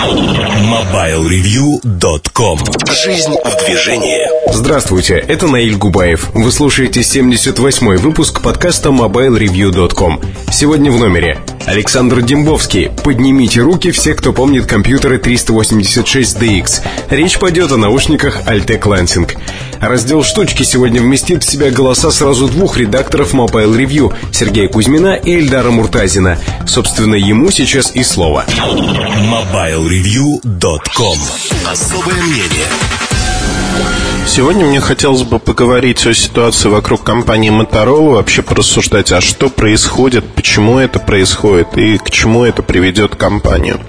MobileReview.com Жизнь в движении Здравствуйте, это Наиль Губаев. Вы слушаете 78-й выпуск подкаста MobileReview.com. Сегодня в номере Александр Дембовский. Поднимите руки все, кто помнит компьютеры 386DX. Речь пойдет о наушниках Altec Lansing. Раздел «Штучки» сегодня вместит в себя голоса сразу двух редакторов Mobile Review – Сергея Кузьмина и Эльдара Муртазина. Собственно, ему сейчас и слово. MobileReview.com Особое мнение Сегодня мне хотелось бы поговорить о ситуации вокруг компании Motorola, вообще порассуждать, а что происходит, почему это происходит и к чему это приведет компанию.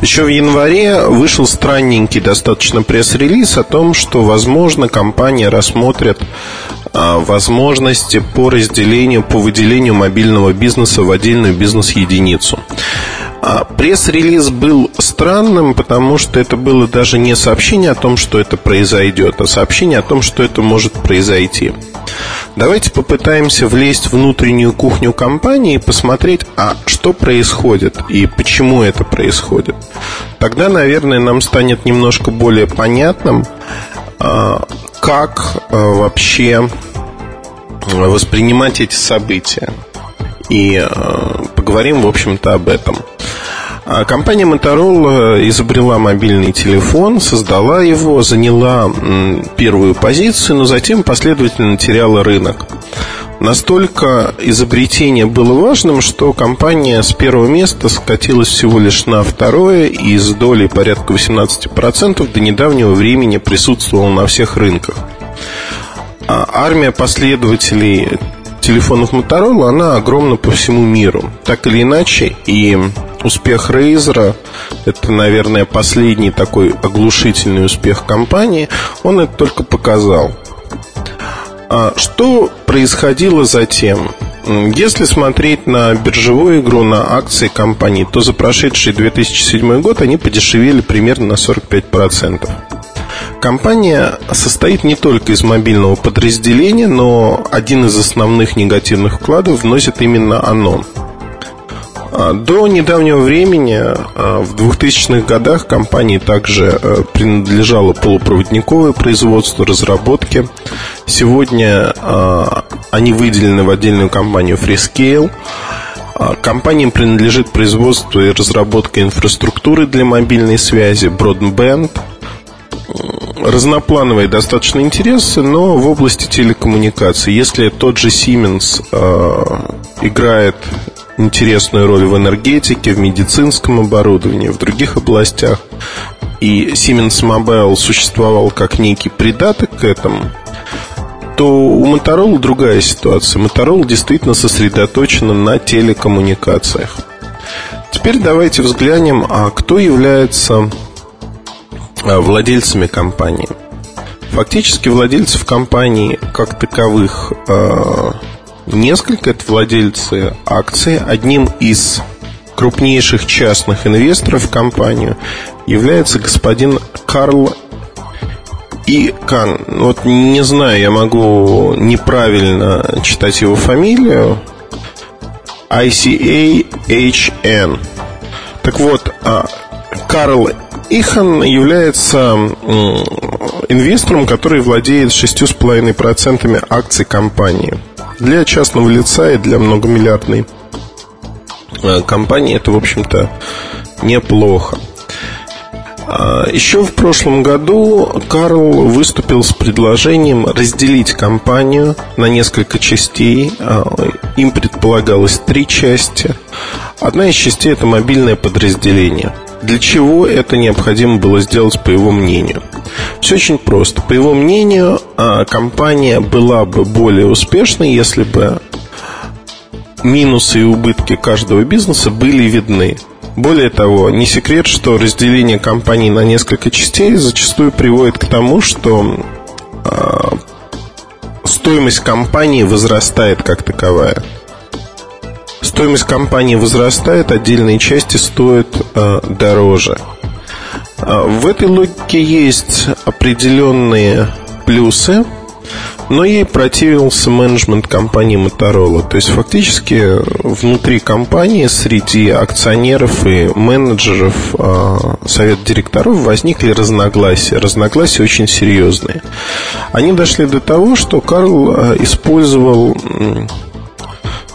Еще в январе вышел странненький достаточно пресс-релиз о том, что, возможно, компания рассмотрит а, возможности по разделению, по выделению мобильного бизнеса в отдельную бизнес-единицу. А пресс-релиз был странным, потому что это было даже не сообщение о том, что это произойдет, а сообщение о том, что это может произойти. Давайте попытаемся влезть в внутреннюю кухню компании и посмотреть, а что происходит и почему это происходит. Тогда, наверное, нам станет немножко более понятным, а, как а, вообще воспринимать эти события. И поговорим, в общем-то, об этом. Компания Motorola изобрела мобильный телефон, создала его, заняла первую позицию, но затем последовательно теряла рынок. Настолько изобретение было важным, что компания с первого места скатилась всего лишь на второе и с долей порядка 18% до недавнего времени присутствовала на всех рынках. А армия последователей телефонов Motorola, она огромна по всему миру. Так или иначе, и успех Razer, это, наверное, последний такой оглушительный успех компании, он это только показал. А что происходило затем? Если смотреть на биржевую игру, на акции компании, то за прошедший 2007 год они подешевели примерно на 45%. Компания состоит не только из мобильного подразделения, но один из основных негативных вкладов вносит именно оно. А, до недавнего времени, а, в 2000-х годах, компании также э, принадлежало полупроводниковое производство, разработки. Сегодня а, они выделены в отдельную компанию Freescale. Компаниям принадлежит производство и разработка инфраструктуры для мобильной связи, Broadband – разноплановые достаточно интересы, но в области телекоммуникаций. Если тот же Siemens э, играет интересную роль в энергетике, в медицинском оборудовании, в других областях, и Siemens Mobile существовал как некий придаток к этому, то у Motorola другая ситуация. Motorola действительно сосредоточена на телекоммуникациях. Теперь давайте взглянем, а кто является Э, владельцами компании. Фактически владельцев компании как таковых э, несколько. Это владельцы акций. Одним из крупнейших частных инвесторов в компанию является господин Карл и Кан. Вот не знаю, я могу неправильно читать его фамилию. ICAHN. Так вот, а, Карл Ихан является инвестором, который владеет 6,5% акций компании. Для частного лица и для многомиллиардной э, компании это, в общем-то, неплохо. А, еще в прошлом году Карл выступил с предложением разделить компанию на несколько частей. А, им предполагалось три части. Одна из частей – это мобильное подразделение – для чего это необходимо было сделать, по его мнению? Все очень просто. По его мнению, а, компания была бы более успешной, если бы минусы и убытки каждого бизнеса были видны. Более того, не секрет, что разделение компании на несколько частей зачастую приводит к тому, что э, стоимость компании возрастает как таковая. Стоимость компании возрастает, отдельные части стоят э, дороже. Э, в этой логике есть определенные плюсы, но ей противился менеджмент компании Motorola. То есть фактически внутри компании среди акционеров и менеджеров а, совет директоров возникли разногласия. Разногласия очень серьезные. Они дошли до того, что Карл а, использовал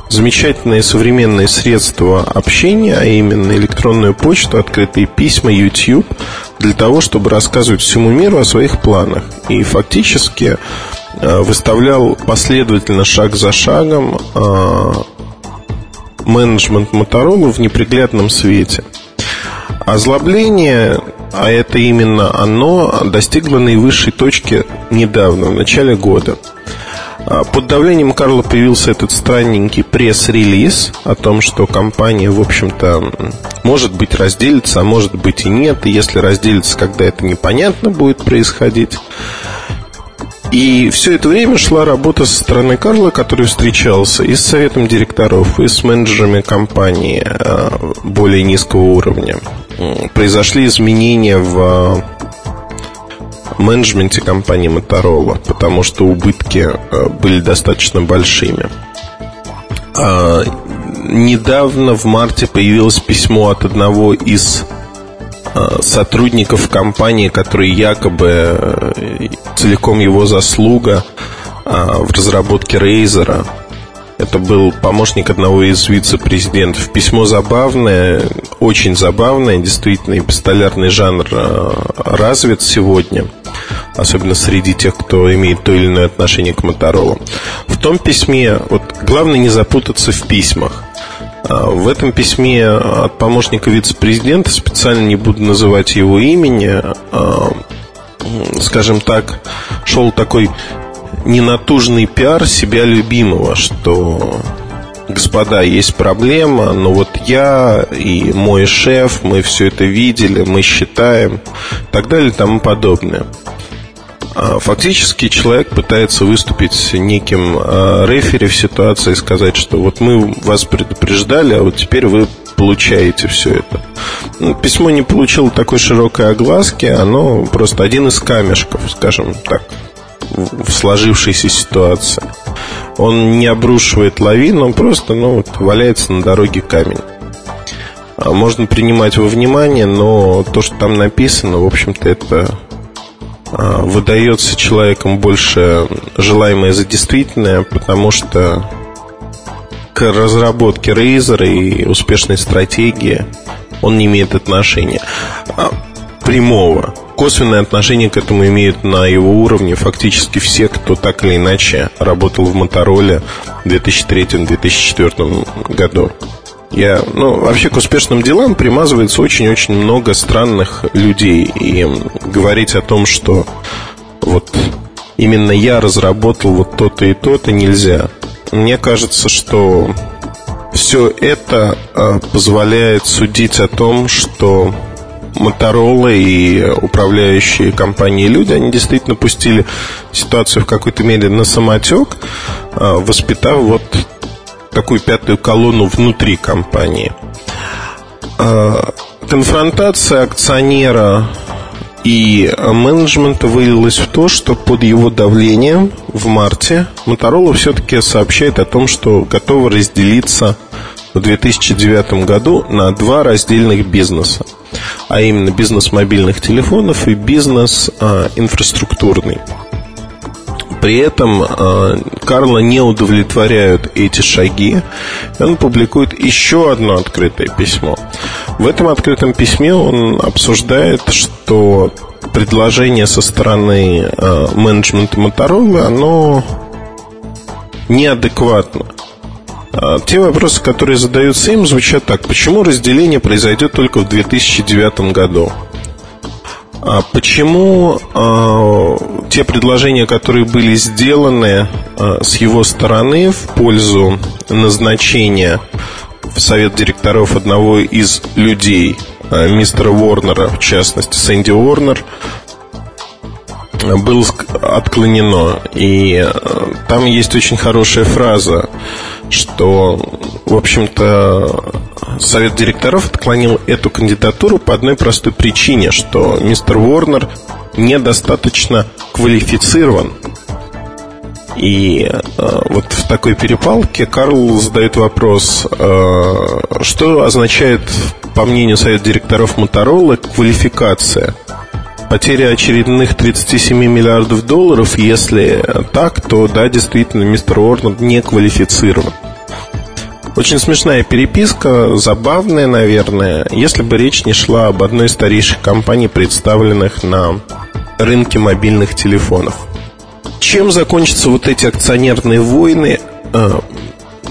замечательные современные средства общения, а именно электронную почту, открытые письма, YouTube, для того, чтобы рассказывать всему миру о своих планах. И фактически э, выставлял последовательно, шаг за шагом, э, менеджмент Моторола в неприглядном свете. Озлобление, а это именно оно, достигло наивысшей точки недавно, в начале года – под давлением Карла появился этот странненький пресс-релиз о том, что компания, в общем-то, может быть разделится, а может быть и нет. И если разделится, когда это непонятно будет происходить. И все это время шла работа со стороны Карла, который встречался и с советом директоров, и с менеджерами компании а, более низкого уровня. Произошли изменения в менеджменте компании Motorola, потому что убытки э, были достаточно большими. А, недавно в марте появилось письмо от одного из э, сотрудников компании, который якобы э, целиком его заслуга а, в разработке Razer это был помощник одного из вице-президентов. Письмо забавное, очень забавное, действительно, и пистолярный жанр э, развит сегодня, особенно среди тех, кто имеет то или иное отношение к Моторолу. В том письме, вот главное не запутаться в письмах. А, в этом письме от помощника вице-президента, специально не буду называть его имени, а, скажем так, шел такой ненатужный пиар себя любимого, что господа, есть проблема, но вот я и мой шеф, мы все это видели, мы считаем, и так далее и тому подобное. А фактически человек пытается выступить неким а, рефери в ситуации и сказать, что вот мы вас предупреждали, а вот теперь вы получаете все это. Ну, письмо не получило такой широкой огласки, оно просто один из камешков, скажем так, в сложившейся ситуации. Он не обрушивает лавину, он просто ну, валяется на дороге камень. А можно принимать во внимание, но то, что там написано, в общем-то, это а, выдается человеком больше желаемое за действительное, потому что к разработке Razer и успешной стратегии он не имеет отношения. А, прямого. Косвенное отношение к этому имеют на его уровне фактически все, кто так или иначе работал в Мотороле в 2003-2004 году. Я, ну, вообще к успешным делам примазывается очень-очень много странных людей. И говорить о том, что вот именно я разработал вот то-то и то-то нельзя. Мне кажется, что все это а, позволяет судить о том, что Моторола и управляющие компании люди, они действительно пустили ситуацию в какой-то мере на самотек, а, воспитав вот такую пятую колонну внутри компании. А, конфронтация акционера и менеджмента вылилась в то, что под его давлением в марте Моторола все-таки сообщает о том, что готова разделиться в 2009 году на два раздельных бизнеса а именно бизнес мобильных телефонов и бизнес а, инфраструктурный. При этом э, Карла не удовлетворяют эти шаги, он публикует еще одно открытое письмо. В этом открытом письме он обсуждает, что предложение со стороны э, менеджмента Моторола, оно неадекватно. А, те вопросы, которые задаются им, звучат так. Почему разделение произойдет только в 2009 году? А почему э, те предложения, которые были сделаны э, с его стороны в пользу назначения в совет директоров одного из людей, э, мистера Уорнера, в частности, Сэнди Уорнер, было отклонено. И э, там есть очень хорошая фраза, что, в общем-то, совет директоров отклонил эту кандидатуру по одной простой причине, что мистер Уорнер недостаточно квалифицирован И э, вот в такой перепалке Карл задает вопрос, э, что означает, по мнению совета директоров Моторола, квалификация? Потеря очередных 37 миллиардов долларов, если так, то да, действительно, мистер Уорнер не квалифицирован. Очень смешная переписка, забавная, наверное, если бы речь не шла об одной из старейших компаний, представленных на рынке мобильных телефонов. Чем закончатся вот эти акционерные войны, э,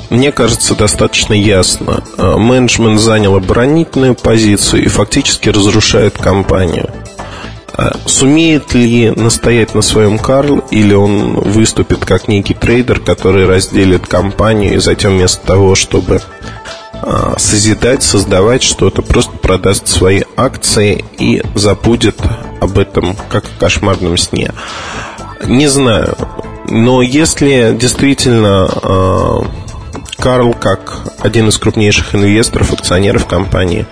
мне кажется, достаточно ясно. Э, менеджмент занял оборонительную позицию и фактически разрушает компанию. А сумеет ли настоять на своем Карл, или он выступит как некий трейдер, который разделит компанию и затем вместо того, чтобы а, созидать, создавать что-то, просто продаст свои акции и забудет об этом как о кошмарном сне. Не знаю. Но если действительно а, Карл, как один из крупнейших инвесторов, акционеров компании,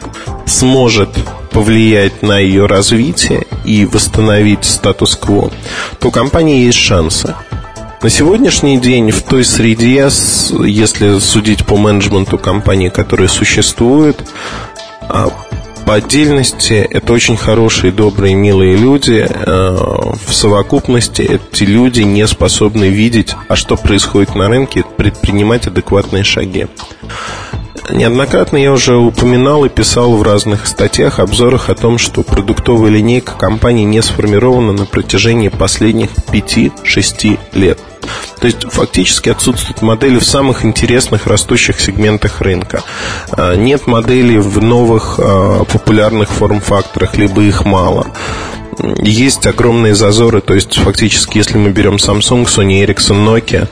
сможет повлиять на ее развитие и восстановить статус-кво, то у компании есть шансы. На сегодняшний день в той среде, если судить по менеджменту компании, которые существуют, а, по отдельности это очень хорошие, добрые, милые люди. А, в совокупности эти люди не способны видеть, а что происходит на рынке, предпринимать адекватные шаги. Неоднократно я уже упоминал и писал в разных статьях, обзорах о том, что продуктовая линейка компании не сформирована на протяжении последних 5-6 лет. То есть фактически отсутствуют модели в самых интересных растущих сегментах рынка. А, нет моделей в новых а, популярных форм-факторах, либо их мало есть огромные зазоры, то есть фактически, если мы берем Samsung, Sony Ericsson, Nokia,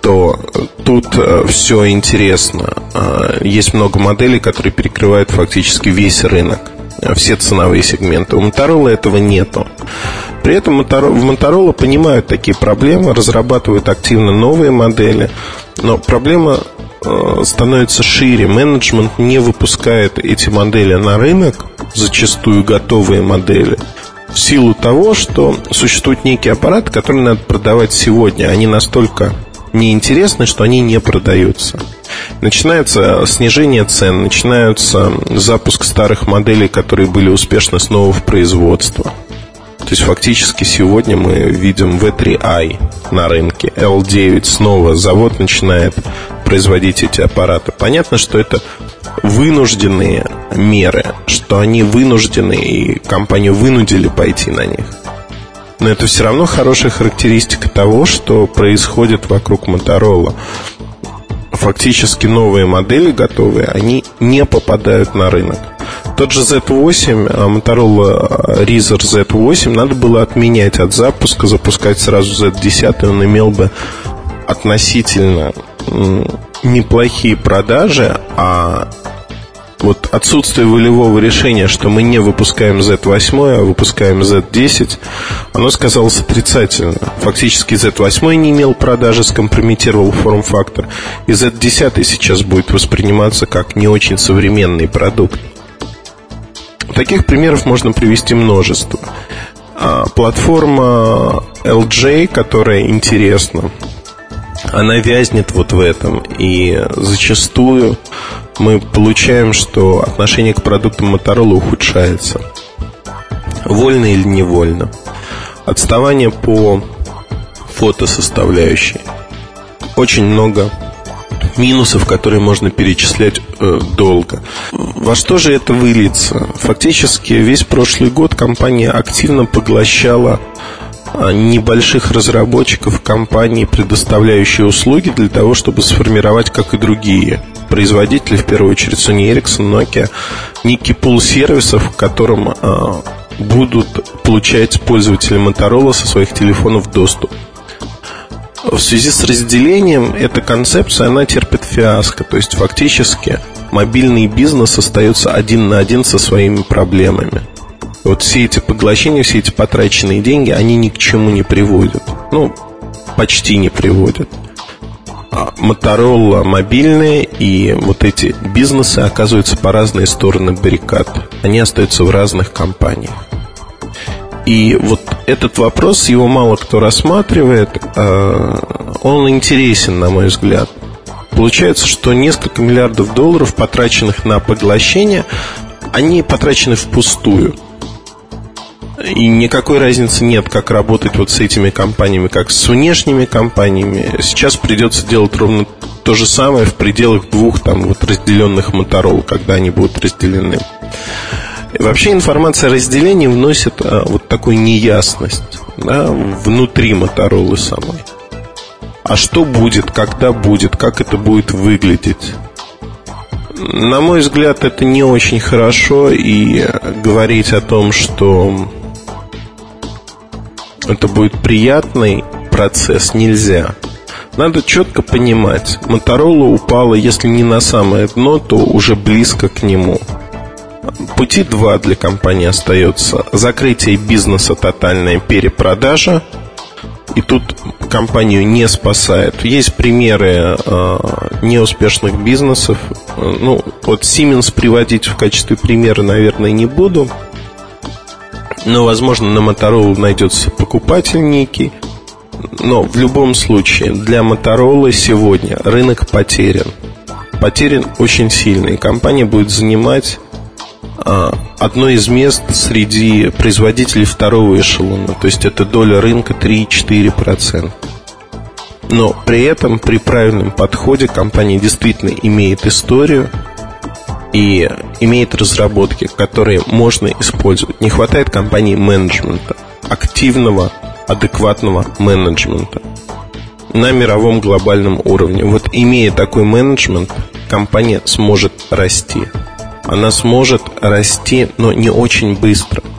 то тут э, все интересно. А, есть много моделей, которые перекрывают фактически весь рынок, э, все ценовые сегменты. У Motorola этого нету. При этом в Motorola понимают такие проблемы, разрабатывают активно новые модели, но проблема э, становится шире. Менеджмент не выпускает эти модели на рынок, зачастую готовые модели, в силу того, что существует некий аппарат, который надо продавать сегодня. Они настолько неинтересны, что они не продаются. Начинается снижение цен, начинается запуск старых моделей, которые были успешно снова в производство. То есть фактически сегодня мы видим V3i на рынке. L9 снова завод начинает производить эти аппараты. Понятно, что это вынужденные меры, что они вынуждены и компанию вынудили пойти на них. Но это все равно хорошая характеристика того, что происходит вокруг Моторола. Фактически новые модели готовые, они не попадают на рынок. Тот же Z8, а, Motorola Razr Z8 надо было отменять от запуска, запускать сразу Z10, он имел бы относительно неплохие продажи, а вот отсутствие волевого решения, что мы не выпускаем Z8, а выпускаем Z10, оно сказалось отрицательно. Фактически Z8 не имел продажи, скомпрометировал форм-фактор, и Z10 сейчас будет восприниматься как не очень современный продукт. Таких примеров можно привести множество. А, платформа LJ, которая интересна, она вязнет вот в этом. И зачастую мы получаем, что отношение к продуктам Motorola ухудшается. Вольно или невольно. Отставание по фотосоставляющей. Очень много минусов, которые можно перечислять э, долго. Во что же это выльется? Фактически весь прошлый год компания активно поглощала небольших разработчиков компаний, предоставляющие услуги для того, чтобы сформировать, как и другие производители, в первую очередь Sony Ericsson, Nokia, некий пул сервисов, к которым а, будут получать пользователи Motorola со своих телефонов доступ. В связи с разделением эта концепция, она терпит фиаско. То есть фактически мобильный бизнес остается один на один со своими проблемами. Вот все эти поглощения, все эти потраченные деньги, они ни к чему не приводят. Ну, почти не приводят. А Моторола мобильные и вот эти бизнесы оказываются по разные стороны баррикад. Они остаются в разных компаниях. И вот этот вопрос, его мало кто рассматривает, э, он интересен, на мой взгляд. Получается, что несколько миллиардов долларов, потраченных на поглощение, они потрачены впустую. И никакой разницы нет, как работать вот с этими компаниями, как с внешними компаниями. Сейчас придется делать ровно то же самое в пределах двух там вот разделенных моторол, когда они будут разделены. И вообще информация о разделении вносит а, вот такую неясность да, внутри моторолы самой. А что будет, когда будет, как это будет выглядеть? На мой взгляд, это не очень хорошо, и говорить о том, что это будет приятный процесс, нельзя. Надо четко понимать, Моторола упала, если не на самое дно, то уже близко к нему. Пути два для компании остается. Закрытие бизнеса, тотальная перепродажа. И тут компанию не спасает. Есть примеры э, неуспешных бизнесов. Ну, вот Siemens приводить в качестве примера, наверное, не буду. Но, возможно, на Motorola найдется покупатель некий. Но в любом случае, для Motorola сегодня рынок потерян. Потерян очень сильно. И компания будет занимать а, одно из мест среди производителей второго эшелона. То есть это доля рынка 3-4%. Но при этом, при правильном подходе, компания действительно имеет историю и имеет разработки, которые можно использовать. Не хватает компании менеджмента, активного, адекватного менеджмента на мировом глобальном уровне. Вот имея такой менеджмент, компания сможет расти. Она сможет расти, но не очень быстро –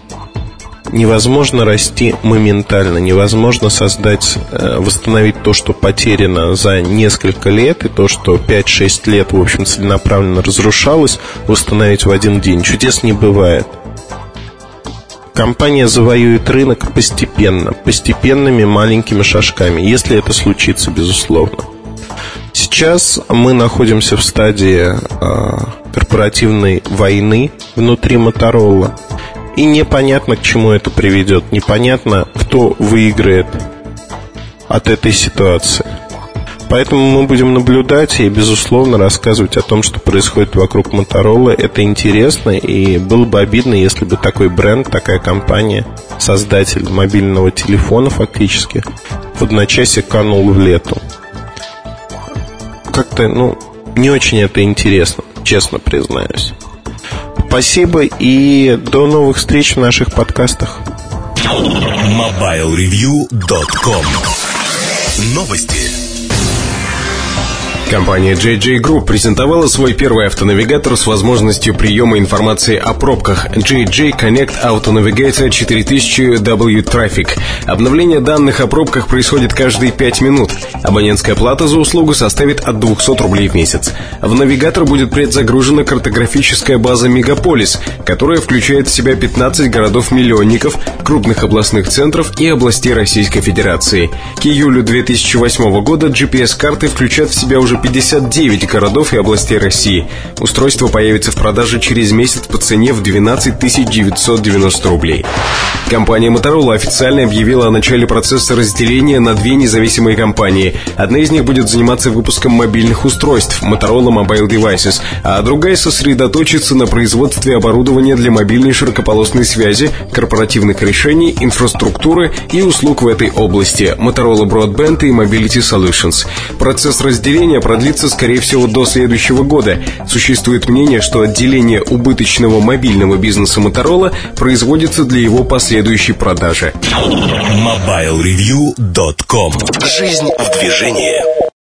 невозможно расти моментально, невозможно создать, э, восстановить то, что потеряно за несколько лет, и то, что 5-6 лет, в общем, целенаправленно разрушалось, восстановить в один день. Чудес не бывает. Компания завоюет рынок постепенно, постепенными маленькими шажками, если это случится, безусловно. Сейчас мы находимся в стадии э, корпоративной войны внутри Моторола. И непонятно, к чему это приведет. Непонятно, кто выиграет от этой ситуации. Поэтому мы будем наблюдать и, безусловно, рассказывать о том, что происходит вокруг Моторола. Это интересно, и было бы обидно, если бы такой бренд, такая компания, создатель мобильного телефона фактически, в одночасье канул в лету. Как-то, ну, не очень это интересно, честно признаюсь. Спасибо и до новых встреч в наших подкастах. MobileReview.com Новости. Компания JJ Group презентовала свой первый автонавигатор с возможностью приема информации о пробках JJ Connect Auto Navigator 4000W Traffic. Обновление данных о пробках происходит каждые 5 минут. Абонентская плата за услугу составит от 200 рублей в месяц. В навигатор будет предзагружена картографическая база Мегаполис, которая включает в себя 15 городов-миллионников, крупных областных центров и областей Российской Федерации. К июлю 2008 года GPS-карты включат в себя уже 59 городов и областей России. Устройство появится в продаже через месяц по цене в 12 990 рублей. Компания Motorola официально объявила о начале процесса разделения на две независимые компании. Одна из них будет заниматься выпуском мобильных устройств Motorola Mobile Devices, а другая сосредоточится на производстве оборудования для мобильной широкополосной связи, корпоративных решений, инфраструктуры и услуг в этой области Motorola Broadband и Mobility Solutions. Процесс разделения продлится, скорее всего, до следующего года. Существует мнение, что отделение убыточного мобильного бизнеса Motorola производится для его последующей продажи. MobileReview.com Жизнь в движении.